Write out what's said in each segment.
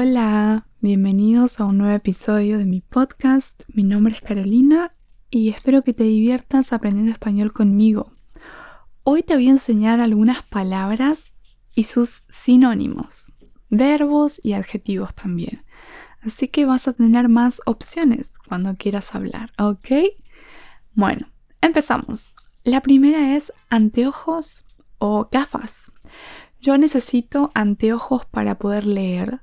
Hola, bienvenidos a un nuevo episodio de mi podcast. Mi nombre es Carolina y espero que te diviertas aprendiendo español conmigo. Hoy te voy a enseñar algunas palabras y sus sinónimos, verbos y adjetivos también. Así que vas a tener más opciones cuando quieras hablar, ¿ok? Bueno, empezamos. La primera es anteojos o gafas. Yo necesito anteojos para poder leer.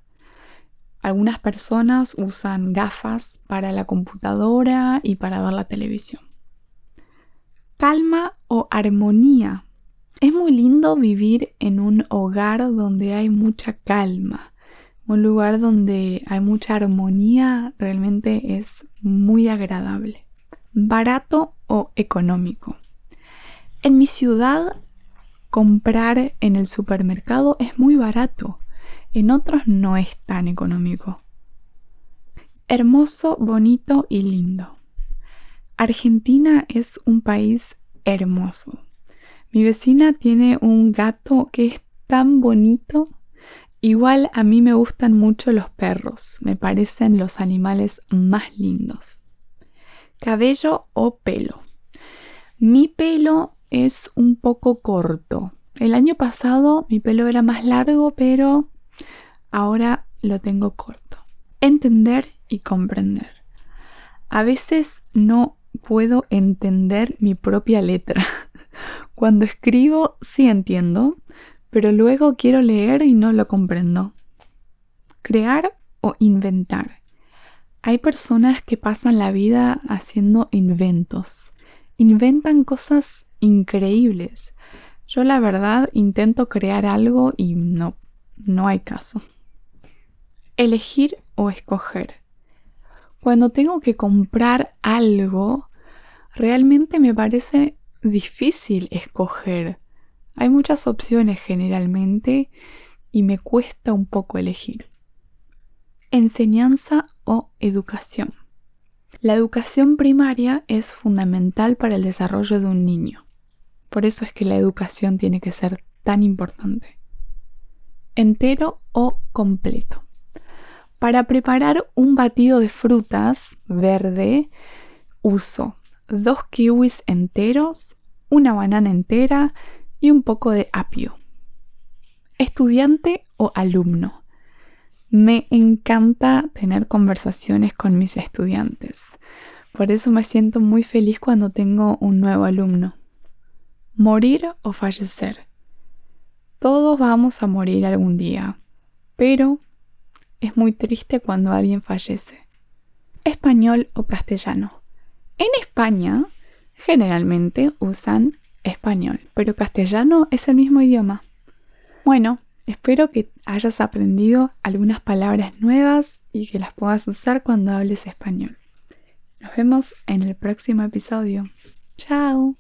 Algunas personas usan gafas para la computadora y para ver la televisión. Calma o armonía. Es muy lindo vivir en un hogar donde hay mucha calma. Un lugar donde hay mucha armonía realmente es muy agradable. Barato o económico. En mi ciudad comprar en el supermercado es muy barato, en otros no es tan económico. Hermoso, bonito y lindo. Argentina es un país hermoso. Mi vecina tiene un gato que es tan bonito. Igual a mí me gustan mucho los perros, me parecen los animales más lindos. Cabello o pelo. Mi pelo es un poco corto. El año pasado mi pelo era más largo, pero ahora lo tengo corto. Entender y comprender. A veces no puedo entender mi propia letra. Cuando escribo sí entiendo, pero luego quiero leer y no lo comprendo. Crear o inventar. Hay personas que pasan la vida haciendo inventos. Inventan cosas increíbles. Yo la verdad intento crear algo y no, no hay caso. Elegir o escoger. Cuando tengo que comprar algo, realmente me parece difícil escoger. Hay muchas opciones generalmente y me cuesta un poco elegir. Enseñanza o educación. La educación primaria es fundamental para el desarrollo de un niño. Por eso es que la educación tiene que ser tan importante. Entero o completo. Para preparar un batido de frutas verde, uso dos kiwis enteros, una banana entera y un poco de apio. Estudiante o alumno. Me encanta tener conversaciones con mis estudiantes. Por eso me siento muy feliz cuando tengo un nuevo alumno morir o fallecer. Todos vamos a morir algún día, pero es muy triste cuando alguien fallece. Español o castellano. En España generalmente usan español, pero castellano es el mismo idioma. Bueno, espero que hayas aprendido algunas palabras nuevas y que las puedas usar cuando hables español. Nos vemos en el próximo episodio. Chao.